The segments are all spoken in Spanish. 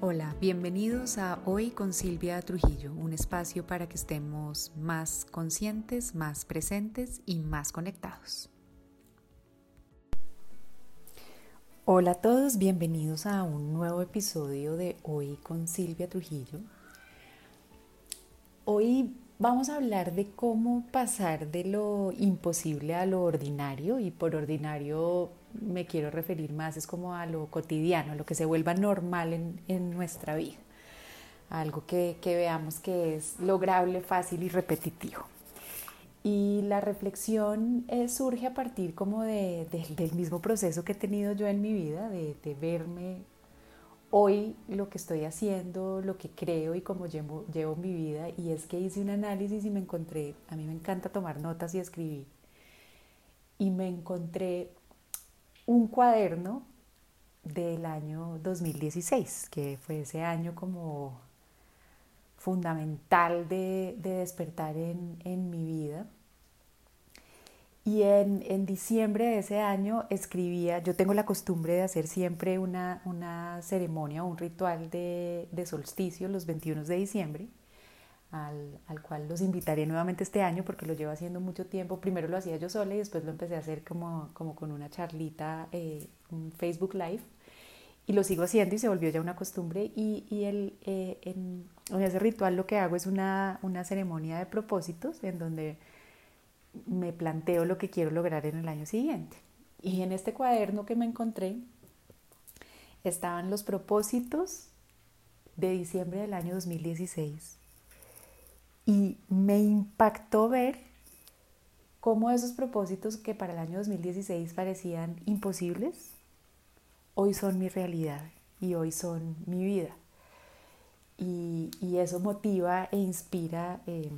Hola, bienvenidos a Hoy con Silvia Trujillo, un espacio para que estemos más conscientes, más presentes y más conectados. Hola a todos, bienvenidos a un nuevo episodio de Hoy con Silvia Trujillo. Hoy vamos a hablar de cómo pasar de lo imposible a lo ordinario y por ordinario me quiero referir más es como a lo cotidiano, a lo que se vuelva normal en, en nuestra vida, algo que, que, veamos que es lograble, fácil y repetitivo. Y la reflexión eh, surge a partir como de, del mismo proceso que he tenido yo en mi vida, de, de, verme hoy lo que estoy haciendo, lo que creo y cómo llevo, llevo mi vida. Y es que hice un análisis y me encontré, a mí me encanta tomar notas y escribir, y me encontré un cuaderno del año 2016, que fue ese año como fundamental de, despertar en, mi vida. Y en, diciembre de ese año escribía, yo tengo la costumbre de hacer siempre una, una ceremonia, un ritual de solsticio los 21 de diciembre al, al, cual los invitaré nuevamente este año porque lo llevo haciendo mucho tiempo. Primero lo hacía yo sola y después lo empecé a hacer como, como con una charlita, eh, un Facebook Live. Y lo sigo haciendo y se volvió ya una costumbre. Y, y el, eh, en, en, ese ritual lo que hago es una, una ceremonia de propósitos en donde me planteo lo que quiero lograr en el año siguiente. Y en este cuaderno que me encontré estaban los propósitos de diciembre del año 2016 y me impactó ver cómo esos propósitos que para el año 2016 parecían imposibles, hoy son mi realidad y hoy son mi vida. Y, eso motiva e inspira eh,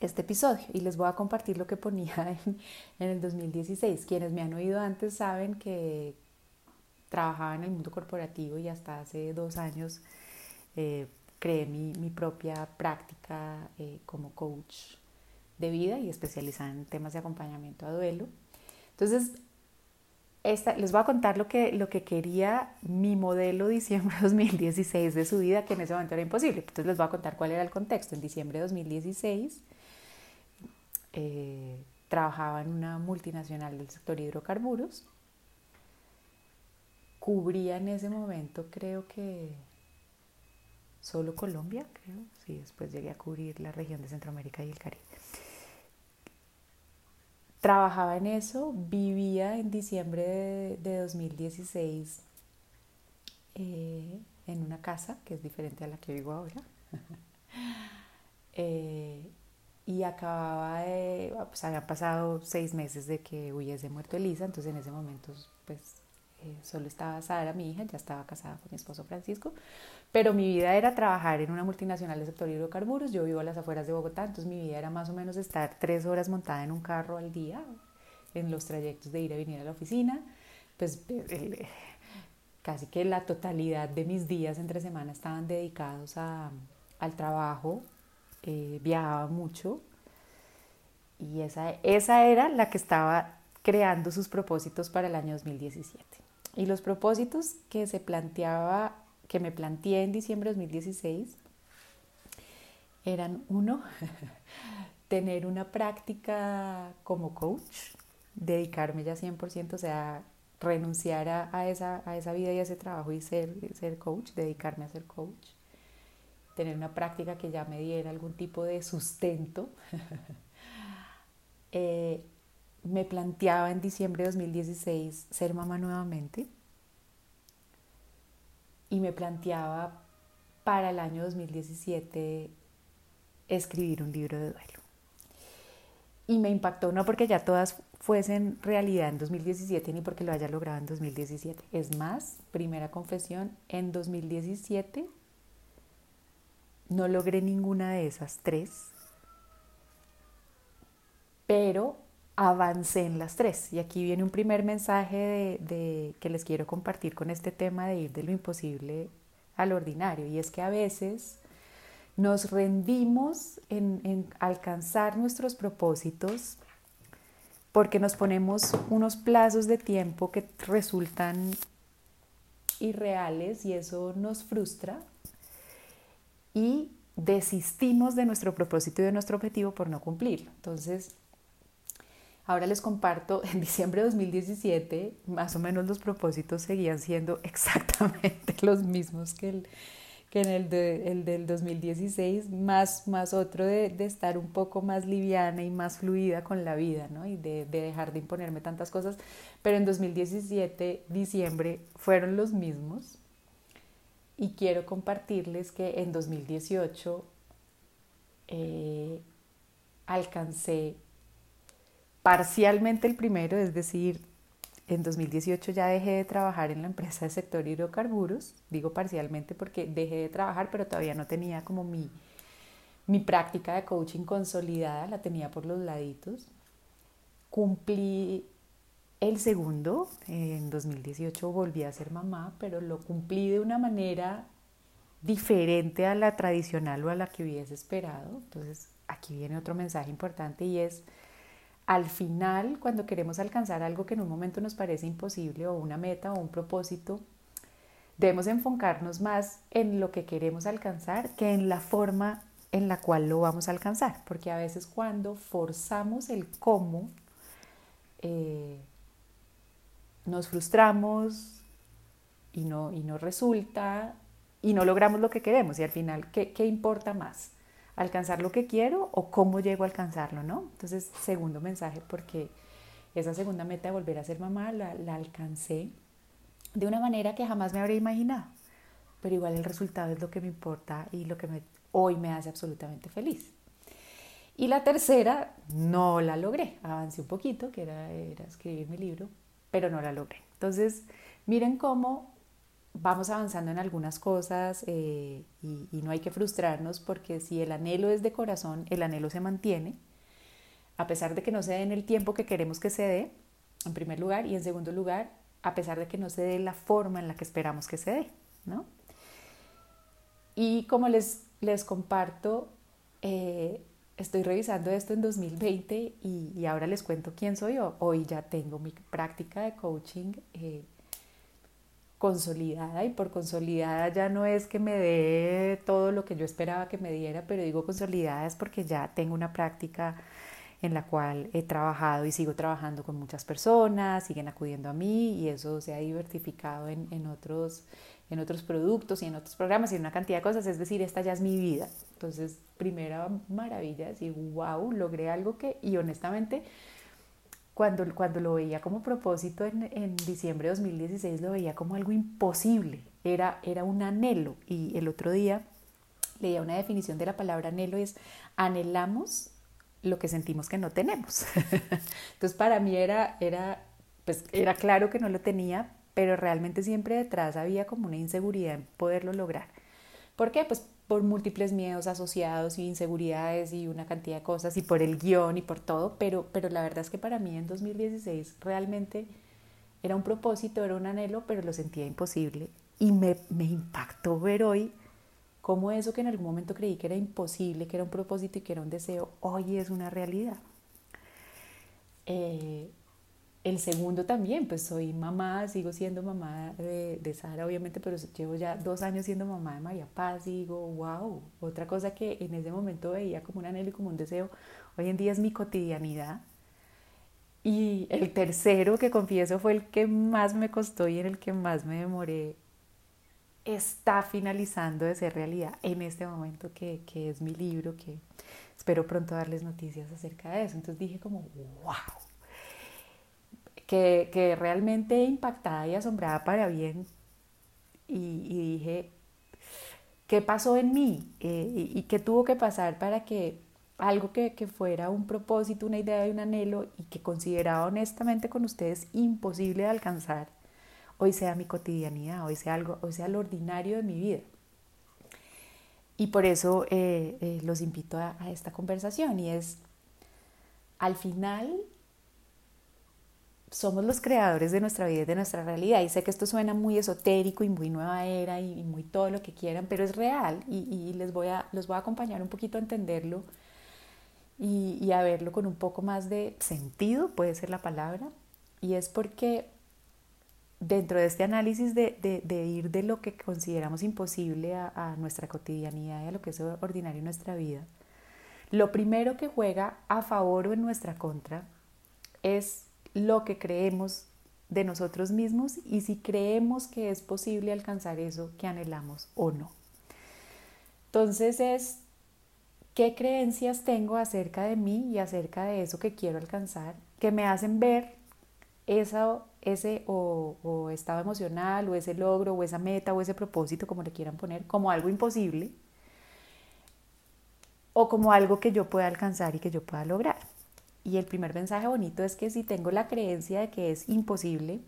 este episodio. Y les voy a compartir lo que ponía en, el 2016. Quienes me han oído antes saben que trabajaba en el mundo corporativo y hasta hace dos años eh, creé mi, mi propia práctica eh, como coach de vida y especializada en temas de acompañamiento a duelo. Entonces, esta, les voy a contar lo que, lo que quería mi modelo diciembre de 2016 de su vida, que en ese momento era imposible. Entonces les voy a contar cuál era el contexto. En diciembre de 2016 eh, trabajaba en una multinacional del sector hidrocarburos. Cubría en ese momento, creo que solo Colombia, creo. Sí, después llegué a cubrir la región de Centroamérica y el Caribe. Trabajaba en eso, vivía en diciembre de, 2016 eh, en una casa que es diferente a la que vivo ahora. eh, y acababa de, pues había pasado seis meses de que hubiese muerto Elisa, entonces en ese momento pues eh, solo estaba Sara, mi hija, ya estaba casada con mi esposo Francisco, pero mi vida era trabajar en una multinacional del sector hidrocarburos, yo vivo a las afueras de Bogotá, entonces mi vida era más o menos estar tres horas montada en un carro al día, en los trayectos de ir y venir a la oficina, pues eh, casi que la totalidad de mis días entre semana estaban dedicados a, al trabajo, eh, viajaba mucho y esa, esa era la que estaba creando sus propósitos para el año 2017. Y los propósitos que se planteaba, que me planteé en diciembre de 2016, eran uno, tener una práctica como coach, dedicarme ya 100%, o sea, renunciar a, esa, a esa vida y a ese trabajo y ser, ser coach, dedicarme a ser coach, tener una práctica que ya me diera algún tipo de sustento. eh, me planteaba en diciembre de 2016 ser mamá nuevamente y me planteaba para el año 2017 escribir un libro de duelo. Y me impactó no porque ya todas fuesen realidad en 2017 ni porque lo haya logrado en 2017. Es más, primera confesión, en 2017 no logré ninguna de esas tres, pero avancé en las tres. Y aquí viene un primer mensaje de, que les quiero compartir con este tema de ir de lo imposible al ordinario. Y es que a veces nos rendimos en, en alcanzar nuestros propósitos porque nos ponemos unos plazos de tiempo que resultan irreales y eso nos frustra y desistimos de nuestro propósito y de nuestro objetivo por no cumplirlo. Entonces, ahora les comparto, en diciembre de 2017, más o menos los propósitos seguían siendo exactamente los mismos que que en el, el del 2016, más, más otro de, de, estar un poco más liviana y más fluida con la vida, ¿no? Y de, de, dejar de imponerme tantas cosas. Pero en 2017, diciembre, fueron los mismos. Y quiero compartirles que en 2018 eh, alcancé parcialmente el primero, es decir, en 2018 ya dejé de trabajar en la empresa del sector hidrocarburos, digo parcialmente porque dejé de trabajar, pero todavía no tenía como mi, mi práctica de coaching consolidada, la tenía por los laditos. Cumplí el segundo, en 2018 volví a ser mamá, pero lo cumplí de una manera diferente a la tradicional o a la que hubiese esperado. Entonces, aquí viene otro mensaje importante y es al final, cuando queremos alcanzar algo que en un momento nos parece imposible o una meta o un propósito, debemos enfocarnos más en lo que queremos alcanzar que en la forma en la cual lo vamos a alcanzar, porque a veces cuando forzamos el cómo, eh, nos frustramos y no, y no resulta y no logramos lo que queremos y al final, ¿qué, qué importa más? Alcanzar lo que quiero o cómo llego a alcanzarlo, ¿no? Entonces, segundo mensaje, porque esa segunda meta de volver a ser mamá la, alcancé de una manera que jamás me habría imaginado, pero igual el resultado es lo que me importa y lo que hoy me hace absolutamente feliz. Y la tercera no la logré, avancé un poquito, que era, escribir mi libro, pero no la logré. Entonces, miren cómo vamos avanzando en algunas cosas eh, y, no hay que frustrarnos porque si el anhelo es de corazón, el anhelo se mantiene, a pesar de que no se dé en el tiempo que queremos que se dé, en primer lugar, y en segundo lugar, a pesar de que no se dé la forma en la que esperamos que se dé, ¿no? Y como les, les comparto, eh, estoy revisando esto en 2020 y, y, ahora les cuento quién soy yo. Hoy ya tengo mi práctica de coaching. Eh, consolidada y por consolidada ya no es que me dé todo lo que yo esperaba que me diera, pero digo consolidada es porque ya tengo una práctica en la cual he trabajado y sigo trabajando con muchas personas, siguen acudiendo a mí y eso se ha diversificado en, en, otros, en otros productos y en otros programas y en una cantidad de cosas, es decir, esta ya es mi vida. Entonces, primera maravilla, decir, wow, logré algo que, y honestamente, cuando, cuando lo veía como propósito en, en, diciembre de 2016, lo veía como algo imposible, era, era un anhelo. Y el otro día leía una definición de la palabra anhelo es anhelamos lo que sentimos que no tenemos. Entonces para mí era, era, pues era claro que no lo tenía, pero realmente siempre detrás había como una inseguridad en poderlo lograr. ¿Por qué? Pues por múltiples miedos asociados y inseguridades y una cantidad de cosas y por el guion y por todo, pero, pero la verdad es que para mí en 2016 realmente era un propósito, era un anhelo, pero lo sentía imposible y me, me impactó ver hoy cómo eso que en algún momento creí que era imposible, que era un propósito y que era un deseo, hoy es una realidad. Eh, el segundo también, pues soy mamá, sigo siendo mamá de, de, Sara, obviamente, pero llevo ya dos años siendo mamá de María Paz digo, wow, otra cosa que en ese momento veía como un anhelo y como un deseo, hoy en día es mi cotidianidad. Y el tercero, que confieso, fue el que más me costó y en el que más me demoré, está finalizando de ser realidad en este momento, que, que es mi libro, que espero pronto darles noticias acerca de eso. Entonces dije como, wow que, realmente impactada y asombrada para bien. Y, dije, ¿qué pasó en mí? Eh, y, qué tuvo que pasar para que algo que, fuera un propósito, una idea y un anhelo y que consideraba honestamente con ustedes imposible de alcanzar, hoy sea mi cotidianidad, hoy sea algo, hoy sea lo ordinario de mi vida. Y por eso eh, eh, los invito a esta conversación y es, al final somos los creadores de nuestra vida y de nuestra realidad. Y sé que esto suena muy esotérico y muy nueva era y, muy todo lo que quieran, pero es real y, les voy a, los voy a acompañar un poquito a entenderlo y, a verlo con un poco más de sentido, puede ser la palabra. Y es porque dentro de este análisis de, ir de lo que consideramos imposible a, a, nuestra cotidianidad y a lo que es ordinario en nuestra vida, lo primero que juega a favor o en nuestra contra es lo que creemos de nosotros mismos y si creemos que es posible alcanzar eso que anhelamos o no. Entonces es qué creencias tengo acerca de mí y acerca de eso que quiero alcanzar que me hacen ver ese o, estado emocional o ese logro o esa meta o ese propósito, como le quieran poner, como algo imposible o como algo que yo pueda alcanzar y que yo pueda lograr. Y el primer mensaje bonito es que si tengo la creencia de que es imposible,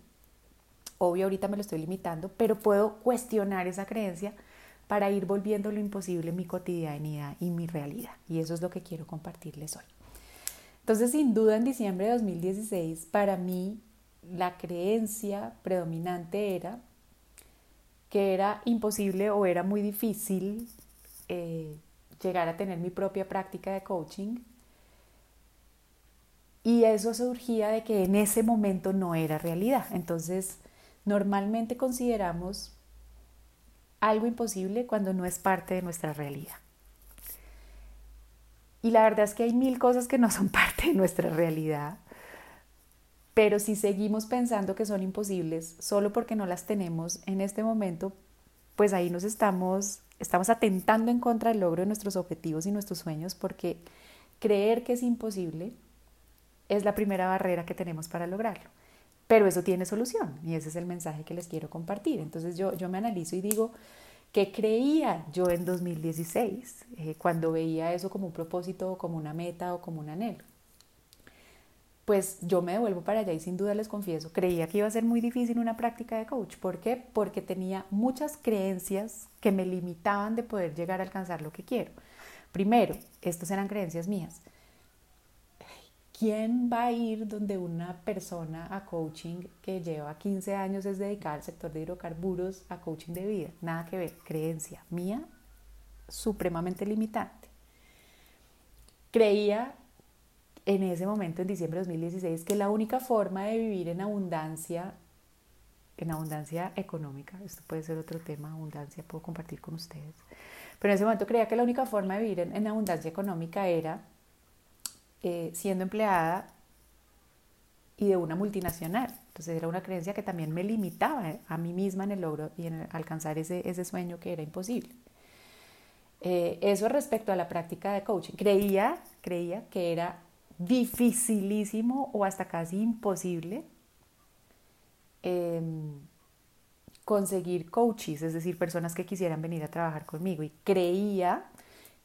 obvio ahorita me lo estoy limitando, pero puedo cuestionar esa creencia para ir volviendo lo imposible mi cotidianidad y mi realidad. Y eso es lo que quiero compartirles hoy. Entonces, sin duda, en diciembre de 2016, para mí la creencia predominante era que era imposible o era muy difícil eh, llegar a tener mi propia práctica de coaching. Y eso surgía de que en ese momento no era realidad. Entonces, normalmente consideramos algo imposible cuando no es parte de nuestra realidad. Y la verdad es que hay mil cosas que no son parte de nuestra realidad, pero si seguimos pensando que son imposibles solo porque no las tenemos en este momento, pues ahí nos estamos, estamos atentando en contra del logro de nuestros objetivos y nuestros sueños porque creer que es imposible es la primera barrera que tenemos para lograrlo. Pero eso tiene solución y ese es el mensaje que les quiero compartir. Entonces yo, yo me analizo y digo, ¿Qué creía yo en 2016 eh, cuando veía eso como un propósito, como una meta o como un anhelo? Pues yo me devuelvo para allá y sin duda les confieso, creía que iba a ser muy difícil una práctica de coach. ¿Por qué? Porque tenía muchas creencias que me limitaban de poder llegar a alcanzar lo que quiero. Primero, estas eran creencias mías. ¿Quién va a ir donde una persona a coaching que lleva 15 años es dedicada al sector de hidrocarburos a coaching de vida? Nada que ver, creencia mía supremamente limitante. Creía en ese momento, en diciembre de 2016, que la única forma de vivir en abundancia, en abundancia económica, esto puede ser otro tema, abundancia, puedo compartir con ustedes, pero en ese momento creía que la única forma de vivir en, en abundancia económica era eh, siendo empleada y de una multinacional. Entonces era una creencia que también me limitaba a mí misma en el logro y en alcanzar ese, ese sueño que era imposible. Eh, eso respecto a la práctica de coaching. Creía, creía que era dificilísimo o hasta casi imposible em, conseguir coaches, es decir, personas que quisieran venir a trabajar conmigo. Y creía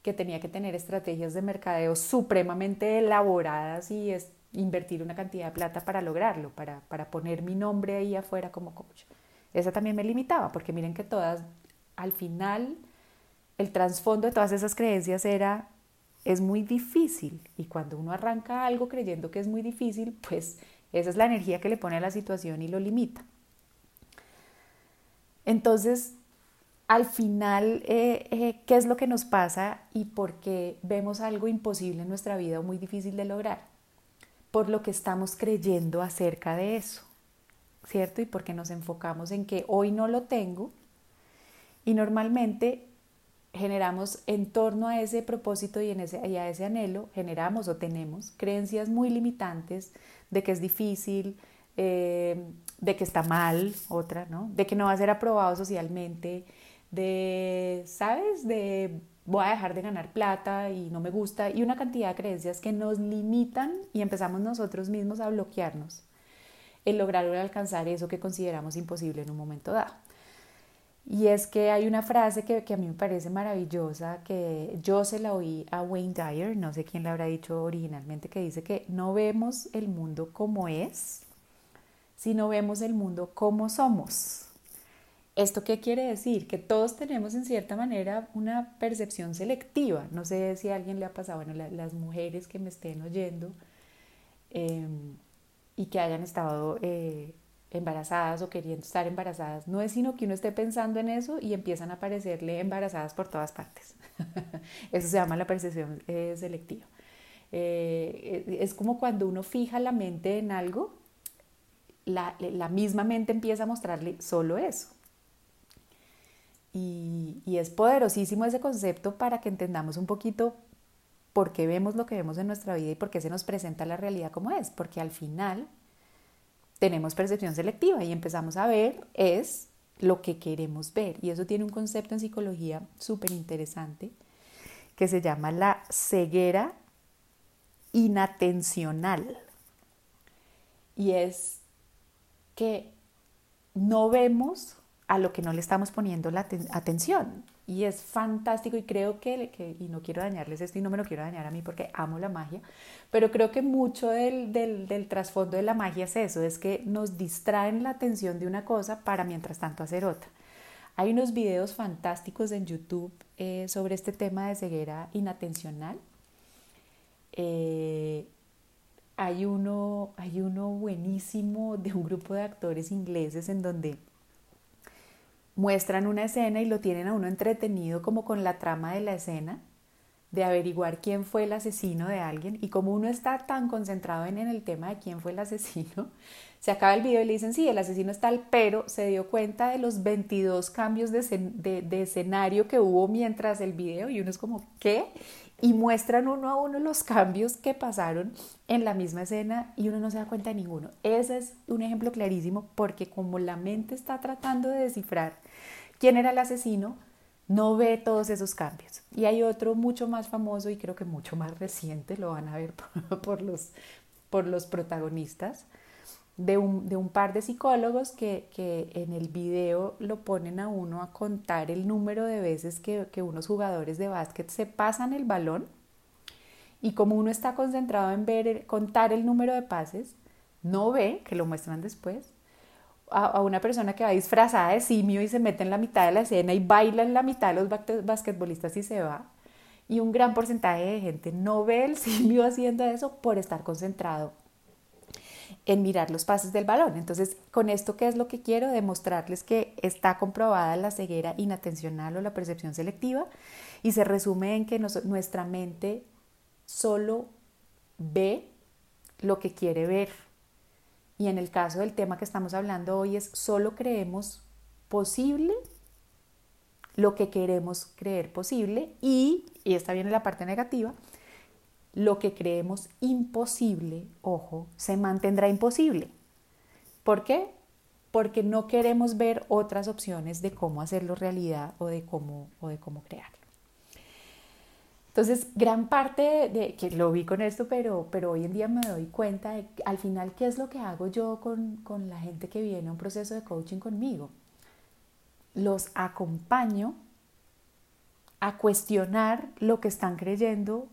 que tenía que tener estrategias de mercadeo supremamente elaboradas y es invertir una cantidad de plata para lograrlo, para, para poner mi nombre ahí afuera como coach. Esa también me limitaba, porque miren que todas, al final, el trasfondo de todas esas creencias era, es muy difícil. Y cuando uno arranca algo creyendo que es muy difícil, pues esa es la energía que le pone a la situación y lo limita. Entonces, al final, eh, eh, ¿qué es lo que nos pasa y por qué vemos algo imposible en nuestra vida o muy difícil de lograr? Por lo que estamos creyendo acerca de eso, ¿cierto? Y porque nos enfocamos en que hoy no lo tengo y normalmente generamos en torno a ese propósito y, a ese anhelo, generamos o tenemos creencias muy limitantes de que es difícil, eh, de que está mal, otra, ¿no? De que no va a ser aprobado socialmente, de, ¿sabes? De voy a dejar de ganar plata y no me gusta, y una cantidad de creencias que nos limitan y empezamos nosotros mismos a bloquearnos en lograr o alcanzar eso que consideramos imposible en un momento dado. Y es que hay una frase que, que, a mí me parece maravillosa, que yo se la oí a Wayne Dyer, no sé quién la habrá dicho originalmente, que dice que no vemos el mundo como es, sino vemos el mundo como somos. ¿Esto qué quiere decir? Que todos tenemos en cierta manera una percepción selectiva. No sé si a alguien le ha pasado, bueno, las mujeres que me estén oyendo em, y que hayan estado eh, embarazadas o queriendo estar embarazadas, no es sino que uno esté pensando en eso y empiezan a aparecerle embarazadas por todas partes. eso se llama la percepción eh, selectiva. Eh, es como cuando uno fija la mente en algo la, misma mente empieza a mostrarle solo eso. Y, es poderosísimo ese concepto para que entendamos un poquito por qué vemos lo que vemos en nuestra vida y por qué se nos presenta la realidad como es. Porque al final tenemos percepción selectiva y empezamos a ver es lo que queremos ver. Y eso tiene un concepto en psicología súper interesante que se llama la ceguera inatencional. Y es que no vemos a lo que no le estamos poniendo la atención. Y es fantástico y creo que, y no quiero dañarles esto y no me lo quiero dañar a mí porque amo la magia, pero creo que mucho del, del, trasfondo de la magia es eso, es que nos distraen la atención de una cosa para mientras tanto hacer otra. Hay unos videos fantásticos en YouTube eh, sobre este tema de ceguera inatencional. Eh, hay, uno, hay uno buenísimo de un grupo de actores ingleses en donde muestran una escena y lo tienen a uno entretenido como con la trama de la escena, de averiguar quién fue el asesino de alguien y como uno está tan concentrado en, el tema de quién fue el asesino, se acaba el video y le dicen, sí, el asesino es tal, pero se dio cuenta de los 22 cambios de, de escenario que hubo mientras el video y uno es como, ¿qué? y muestran uno a uno los cambios que pasaron en la misma escena y uno no se da cuenta de ninguno. Ese es un ejemplo clarísimo porque como la mente está tratando de descifrar quién era el asesino, no ve todos esos cambios. Y hay otro mucho más famoso y creo que mucho más reciente, lo van a ver por, los, por los protagonistas, de un, par de psicólogos que, en el video lo ponen a uno a contar el número de veces que, unos jugadores de básquet se pasan el balón y como uno está concentrado en ver, contar el número de pases, no ve, que lo muestran después, a, una persona que va disfrazada de simio y se mete en la mitad de la escena y baila en la mitad de los basquetbolistas y se va. Y un gran porcentaje de gente no ve el simio haciendo eso por estar concentrado en mirar los pases del balón. Entonces, con esto, ¿qué es lo que quiero? Demostrarles que está comprobada la ceguera inatencional o la percepción selectiva y se resume en que nuestra mente solo ve lo que quiere ver. Y en el caso del tema que estamos hablando hoy es solo creemos posible lo que queremos creer posible y, y esta viene la parte negativa, lo que creemos imposible, ojo, se mantendrá imposible. ¿Por qué? Porque no queremos ver otras opciones de cómo hacerlo realidad o de cómo, o de cómo crearlo. Entonces, gran parte de, que lo vi con esto, pero, pero hoy en día me doy cuenta de al final qué es lo que hago yo con, con la gente que viene a un proceso de coaching conmigo. Los acompaño a cuestionar lo que están creyendo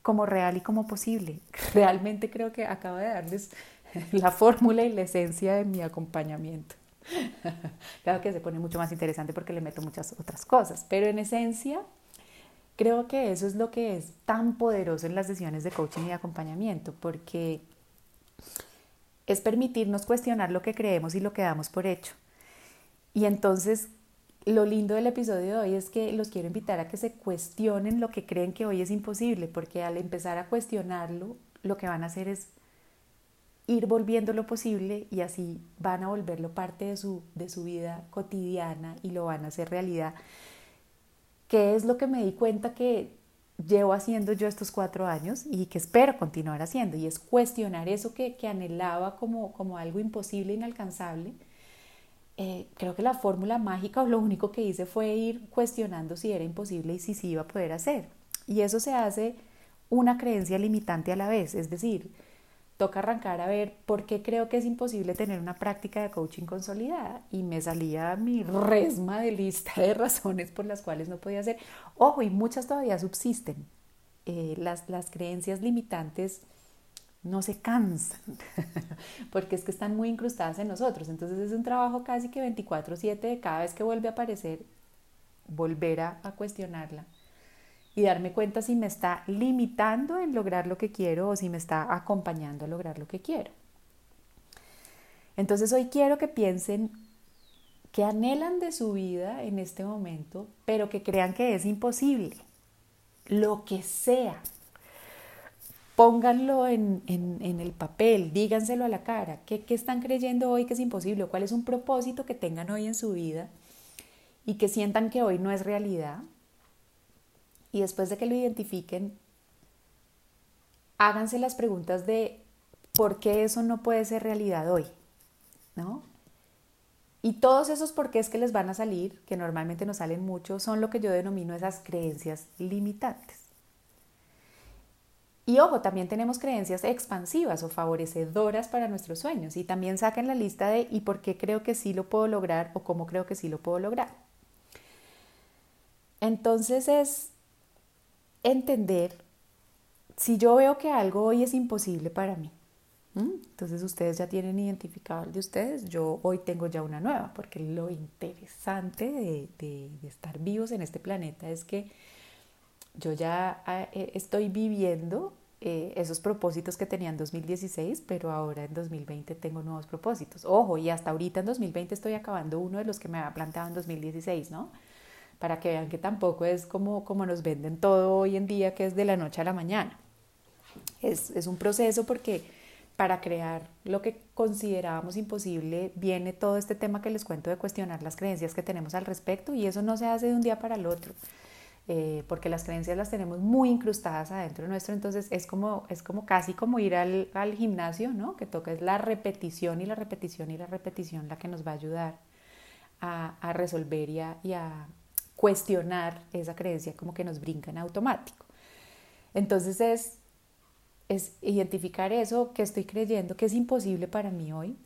como real y como posible. Realmente creo que acabo de darles la fórmula y la esencia de mi acompañamiento. Claro que se pone mucho más interesante porque le meto muchas otras cosas, pero en esencia creo que eso es lo que es tan poderoso en las sesiones de coaching y acompañamiento, porque es permitirnos cuestionar lo que creemos y lo que damos por hecho. Y entonces lo lindo del episodio de hoy es que los quiero invitar a que se cuestionen lo que creen que hoy es imposible, porque al empezar a cuestionarlo, lo que van a hacer es ir volviendo lo posible y así van a volverlo parte de su, de su vida cotidiana y lo van a hacer realidad. ¿Qué es lo que me di cuenta que llevo haciendo yo estos cuatro años y que espero continuar haciendo? Y es cuestionar eso que, que anhelaba como, como algo imposible, inalcanzable eh, creo que la fórmula mágica o lo único que hice fue ir cuestionando si era imposible y si sí iba a poder hacer. Y eso se hace una creencia limitante a la vez, es decir, toca arrancar a ver por qué creo que es imposible tener una práctica de coaching consolidada. Y me salía mi resma de lista de razones por las cuales no podía hacer. Ojo, y muchas todavía subsisten. Eh, las, las creencias limitantes no se cansan, porque es que están muy incrustadas en nosotros. Entonces es un trabajo casi que 24/7 de cada vez que vuelve a aparecer, volver a, cuestionarla y darme cuenta si me está limitando en lograr lo que quiero o si me está acompañando a lograr lo que quiero. Entonces hoy quiero que piensen que anhelan de su vida en este momento, pero que crean que es imposible, lo que sea, pónganlo en, el papel, díganselo a la cara, ¿Qué, ¿qué están creyendo hoy que es imposible? ¿Cuál es un propósito que tengan hoy en su vida y que sientan que hoy no es realidad? Y después de que lo identifiquen, háganse las preguntas de por qué eso no puede ser realidad hoy, ¿no? Y todos esos porqués que les van a salir, que normalmente nos salen mucho, son lo que yo denomino esas creencias limitantes. Y ojo, también tenemos creencias expansivas o favorecedoras para nuestros sueños. Y también saquen la lista de ¿y por qué creo que sí lo puedo lograr o cómo creo que sí lo puedo lograr? Entonces es entender si yo veo que algo hoy es imposible para mí, entonces ustedes ya tienen identificado el de ustedes, yo hoy tengo ya una nueva, porque lo interesante de, estar vivos en este planeta es que yo ya ah, eh, estoy viviendo eh, esos propósitos que tenía en 2016, pero ahora en 2020 tengo nuevos propósitos. Ojo, y hasta ahorita en 2020 estoy acabando uno de los que me había planteado en 2016, ¿no? Para que vean que tampoco es como, como nos venden todo hoy en día, que es de la noche a la mañana. Es, es un proceso porque para crear lo que considerábamos imposible, viene todo este tema que les cuento de cuestionar las creencias que tenemos al respecto y eso no se hace de un día para el otro, eh, porque las creencias las tenemos muy incrustadas adentro de nuestro, entonces es como, es como casi como ir al, al gimnasio, ¿no? que toca es la repetición y la repetición y la repetición la que nos va a ayudar a, a resolver y a cuestionar esa creencia como que nos brinca en automático. Entonces es es identificar eso que estoy creyendo que es imposible para mí hoy.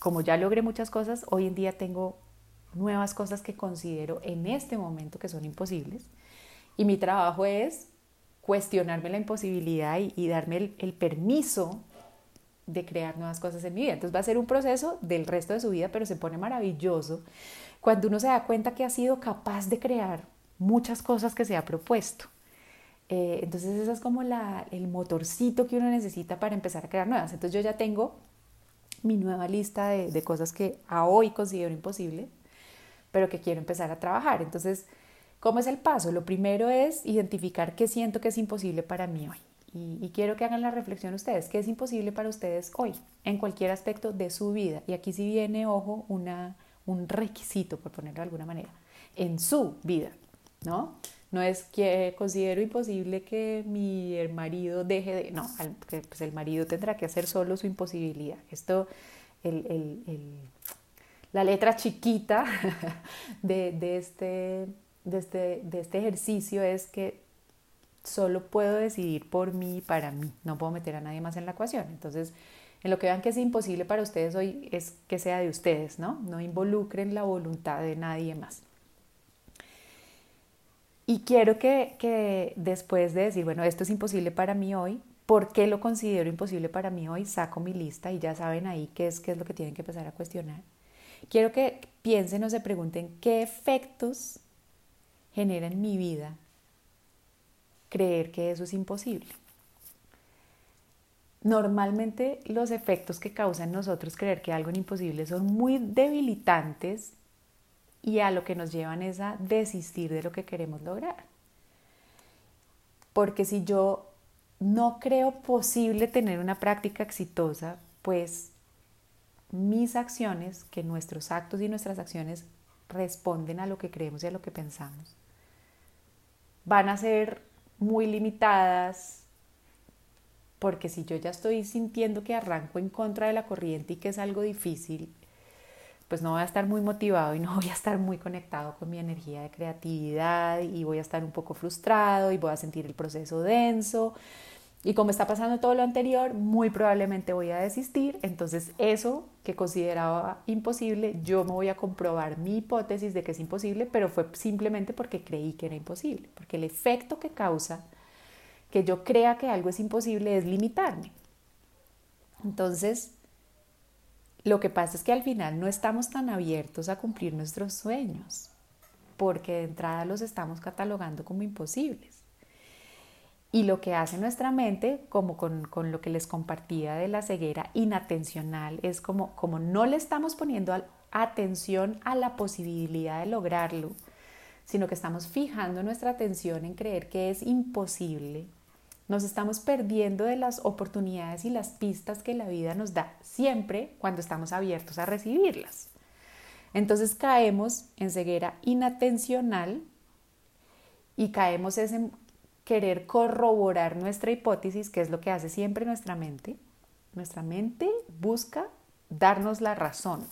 Como ya logré muchas cosas, hoy en día tengo nuevas cosas que considero en este momento que son imposibles. Y mi trabajo es cuestionarme la imposibilidad y, darme el, permiso de crear nuevas cosas en mi vida. Entonces va a ser un proceso del resto de su vida, pero se pone maravilloso cuando uno se da cuenta que ha sido capaz de crear muchas cosas que se ha propuesto. Eh, entonces ese es como el motorcito que uno necesita para empezar a crear nuevas. Entonces yo ya tengo mi nueva lista de, cosas que a hoy considero imposible, pero que quiero empezar a trabajar. Entonces, ¿cómo es el paso? Lo primero es identificar qué siento que es imposible para mí hoy. Y, y, quiero que hagan la reflexión ustedes, ¿qué es imposible para ustedes hoy en cualquier aspecto de su vida? Y aquí sí viene, ojo, una, un requisito, por ponerlo de alguna manera, en su vida, ¿no? No es que considero imposible que mi marido deje de... No, pues el marido tendrá que hacer solo su imposibilidad. Esto, la letra chiquita de, este, de, este, de este ejercicio es que solo puedo decidir por mí, para mí. No puedo meter a nadie más en la ecuación. Entonces, en lo que vean que es imposible para ustedes hoy es que sea de ustedes, ¿no? No involucren la voluntad de nadie más. Y quiero que, después de decir, bueno, esto es imposible para mí hoy, ¿por qué lo considero imposible para mí hoy? Saco mi lista y ya saben ahí qué es, qué es lo que tienen que empezar a cuestionar. Quiero que piensen o se pregunten qué efectos genera en mi vida creer que eso es imposible. Normalmente los efectos que causan nosotros creer que algo es imposible son muy debilitantes y a lo que nos llevan es a desistir de lo que queremos lograr. Porque si yo no creo posible tener una práctica exitosa, pues mis acciones, que nuestros actos y nuestras acciones responden a lo que creemos y a lo que pensamos, van a ser muy limitadas, porque si yo ya estoy sintiendo que arranco en contra de la corriente y que es algo difícil, pues no voy a estar muy motivado y no voy a estar muy conectado con mi energía de creatividad y voy a estar un poco frustrado y voy a sentir el proceso denso. Y como está pasando todo lo anterior, muy probablemente voy a desistir. Entonces eso que consideraba imposible, yo me voy a comprobar mi hipótesis de que es imposible, pero fue simplemente porque creí que era imposible. Porque el efecto que causa que yo crea que algo es imposible es limitarme. Entonces, lo que pasa es que al final no estamos tan abiertos a cumplir nuestros sueños, porque de entrada los estamos catalogando como imposibles. Y lo que hace nuestra mente, como con, lo que les compartía de la ceguera inatencional, es como, como no le estamos poniendo atención a la posibilidad de lograrlo, sino que estamos fijando nuestra atención en creer que es imposible, Nos estamos perdiendo de las oportunidades y las pistas que la vida nos da siempre cuando estamos abiertos a recibirlas. Entonces caemos en ceguera inatencional y caemos en querer corroborar nuestra hipótesis, que es lo que hace siempre nuestra mente. Nuestra mente busca darnos la razón.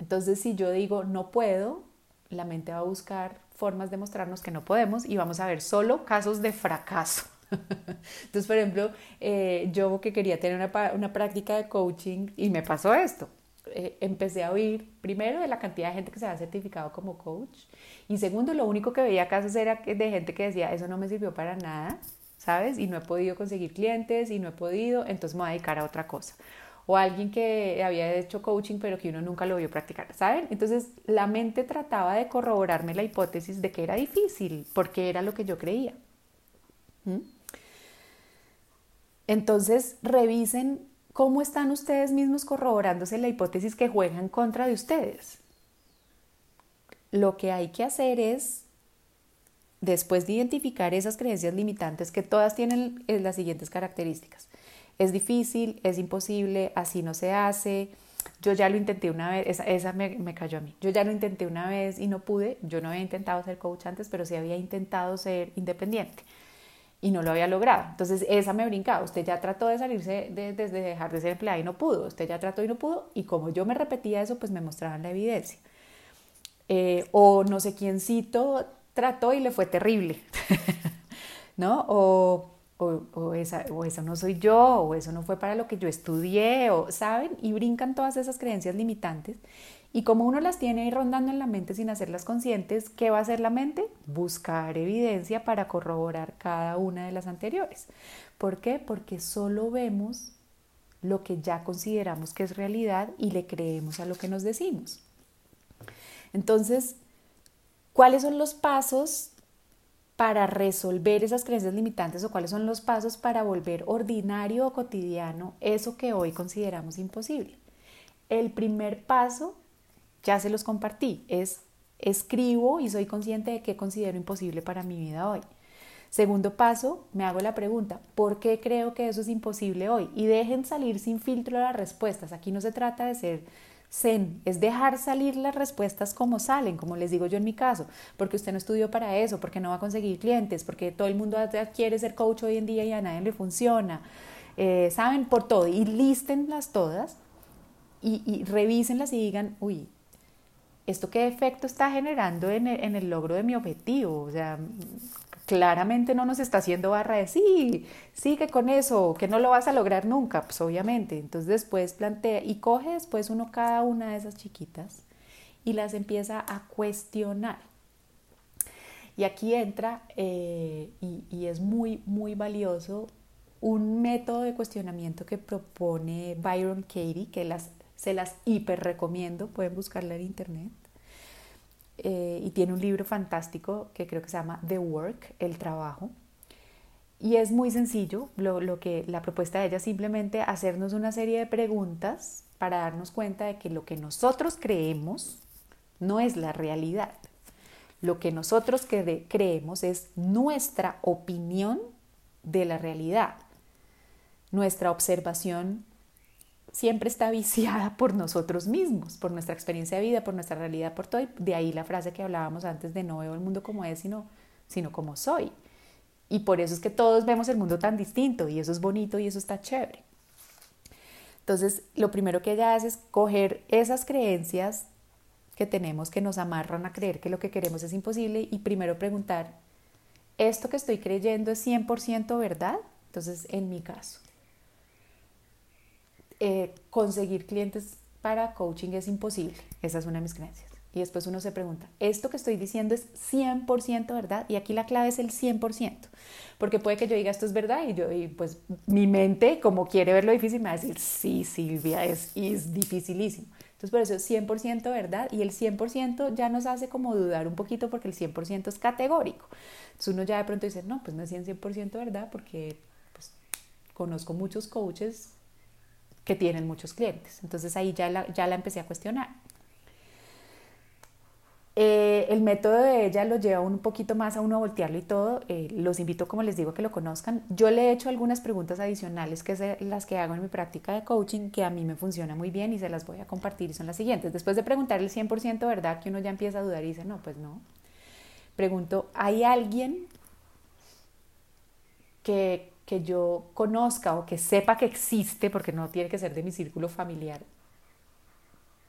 Entonces, si yo digo no puedo, la mente va a buscar formas de mostrarnos que no podemos y vamos a ver solo casos de fracaso. Entonces, por ejemplo, eh, yo que quería tener una, una, práctica de coaching y me pasó esto. Eh, empecé a oír primero de la cantidad de gente que se había certificado como coach y segundo, lo único que veía casos era de gente que decía, eso no me sirvió para nada, ¿sabes? Y no he podido conseguir clientes y no he podido, entonces me voy a dedicar a otra cosa o alguien que había hecho coaching pero que uno nunca lo vio practicar, ¿saben? Entonces la mente trataba de corroborarme la hipótesis de que era difícil, porque era lo que yo creía. ¿Mm? Entonces revisen cómo están ustedes mismos corroborándose la hipótesis que juega en contra de ustedes. Lo que hay que hacer es, después de identificar esas creencias limitantes, que todas tienen las siguientes características es difícil, es imposible, así no se hace. Yo ya lo intenté una vez, esa, me, cayó a mí. Yo ya lo intenté una vez y no pude. Yo no había intentado ser coach antes, pero sí había intentado ser independiente y no lo había logrado. Entonces esa me brincaba. Usted ya trató de salirse desde de, dejar de ser empleada y no pudo. Usted ya trató y no pudo. Y como yo me repetía eso, pues me mostraban la evidencia. Eh, o no sé quiéncito trató y le fue terrible. ¿No? O o, esa, eso no soy yo, o eso no fue para lo que yo estudié, o saben, y brincan todas esas creencias limitantes. Y como uno las tiene ahí rondando en la mente sin hacerlas conscientes, ¿qué va a hacer la mente? Buscar evidencia para corroborar cada una de las anteriores. ¿Por qué? Porque solo vemos lo que ya consideramos que es realidad y le creemos a lo que nos decimos. Entonces, ¿cuáles son los pasos para resolver esas creencias limitantes o cuáles son los pasos para volver ordinario o cotidiano eso que hoy consideramos imposible. El primer paso, ya se los compartí, es escribo y soy consciente de qué considero imposible para mi vida hoy. Segundo paso, me hago la pregunta, ¿por qué creo que eso es imposible hoy? Y dejen salir sin filtro las respuestas. Aquí no se trata de ser Zen es dejar salir las respuestas como salen, como les digo yo en mi caso, porque usted no estudió para eso, porque no va a conseguir clientes, porque todo el mundo quiere ser coach hoy en día y a nadie le funciona. Eh, saben por todo y lístenlas todas y, y revísenlas y digan, uy, ¿esto qué efecto está generando en el, en el logro de mi objetivo? O sea, claramente no nos está haciendo barra de sí, sigue con eso, que no lo vas a lograr nunca, pues obviamente. Entonces después plantea y coge después uno cada una de esas chiquitas y las empieza a cuestionar. Y aquí entra, eh, y, es muy, muy valioso, un método de cuestionamiento que propone Byron Katie, que las, se las hiper recomiendo, pueden buscarla en internet eh, y tiene un libro fantástico que creo que se llama The Work, el trabajo. Y es muy sencillo, lo, lo que la propuesta de ella es simplemente hacernos una serie de preguntas para darnos cuenta de que lo que nosotros creemos no es la realidad. Lo que nosotros creemos es nuestra opinión de la realidad, nuestra observación siempre está viciada por nosotros mismos, por nuestra experiencia de vida, por nuestra realidad, por todo. De ahí la frase que hablábamos antes de no veo el mundo como es, sino, sino como soy. Y por eso es que todos vemos el mundo tan distinto y eso es bonito y eso está chévere. Entonces, lo primero que ella hace es coger esas creencias que tenemos que nos amarran a creer que lo que queremos es imposible y primero preguntar, ¿esto que estoy creyendo es 100% verdad? Entonces, en mi caso, eh, conseguir clientes para coaching es imposible. Esa es una de mis creencias. Y después uno se pregunta, ¿esto que estoy diciendo es 100% verdad? Y aquí la clave es el 100%, porque puede que yo diga esto es verdad y yo, y pues mi mente, como quiere verlo difícil, me va a decir, sí, Silvia, es, es dificilísimo. Entonces por eso es 100% verdad y el 100% ya nos hace como dudar un poquito porque el 100% es categórico. Entonces uno ya de pronto dice, no, pues no es 100% verdad porque pues, conozco muchos coaches que tienen muchos clientes. Entonces ahí ya la, ya la empecé a cuestionar. Eh, el método de ella lo lleva un poquito más a uno a voltearlo y todo. Eh, los invito, como les digo, a que lo conozcan. Yo le he hecho algunas preguntas adicionales, que son las que hago en mi práctica de coaching, que a mí me funciona muy bien y se las voy a compartir. Y son las siguientes. Después de preguntar el 100% verdad, que uno ya empieza a dudar y dice, no, pues no. Pregunto, ¿hay alguien que, que yo conozca o que sepa que existe, porque no tiene que ser de mi círculo familiar,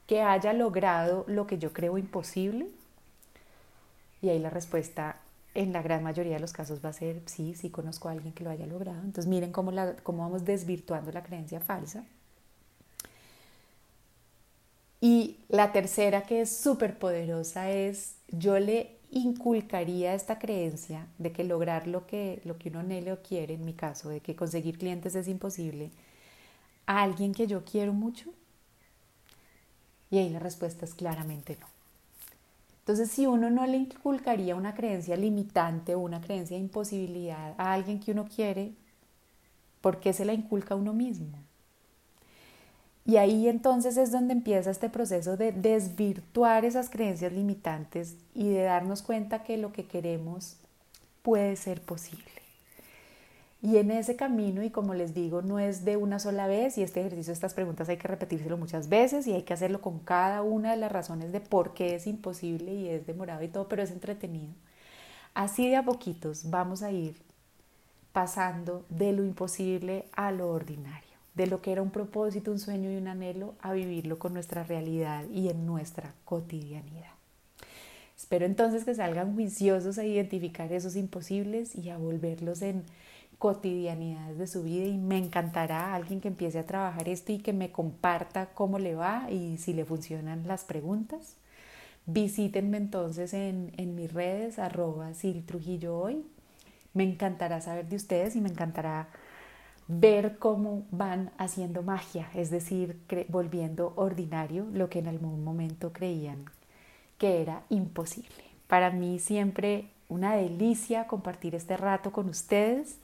que haya logrado lo que yo creo imposible? Y ahí la respuesta en la gran mayoría de los casos va a ser sí, sí conozco a alguien que lo haya logrado. Entonces miren cómo, la, cómo vamos desvirtuando la creencia falsa. Y la tercera que es súper poderosa es yo le inculcaría esta creencia de que lograr lo que, lo que uno anhele o quiere, en mi caso, de que conseguir clientes es imposible, a alguien que yo quiero mucho. Y ahí la respuesta es claramente no. Entonces, si uno no le inculcaría una creencia limitante o una creencia de imposibilidad a alguien que uno quiere, ¿por qué se la inculca a uno mismo? Y ahí entonces es donde empieza este proceso de desvirtuar esas creencias limitantes y de darnos cuenta que lo que queremos puede ser posible. Y en ese camino, y como les digo, no es de una sola vez, y este ejercicio, estas preguntas hay que repetírselo muchas veces y hay que hacerlo con cada una de las razones de por qué es imposible y es demorado y todo, pero es entretenido. Así de a poquitos vamos a ir pasando de lo imposible a lo ordinario, de lo que era un propósito, un sueño y un anhelo, a vivirlo con nuestra realidad y en nuestra cotidianidad. Espero entonces que salgan juiciosos a identificar esos imposibles y a volverlos en cotidianidades de su vida y me encantará alguien que empiece a trabajar esto y que me comparta cómo le va y si le funcionan las preguntas. Visítenme entonces en, en mis redes, arroba Sil Trujillo hoy. Me encantará saber de ustedes y me encantará ver cómo van haciendo magia, es decir, volviendo ordinario lo que en algún momento creían que era imposible. Para mí siempre una delicia compartir este rato con ustedes.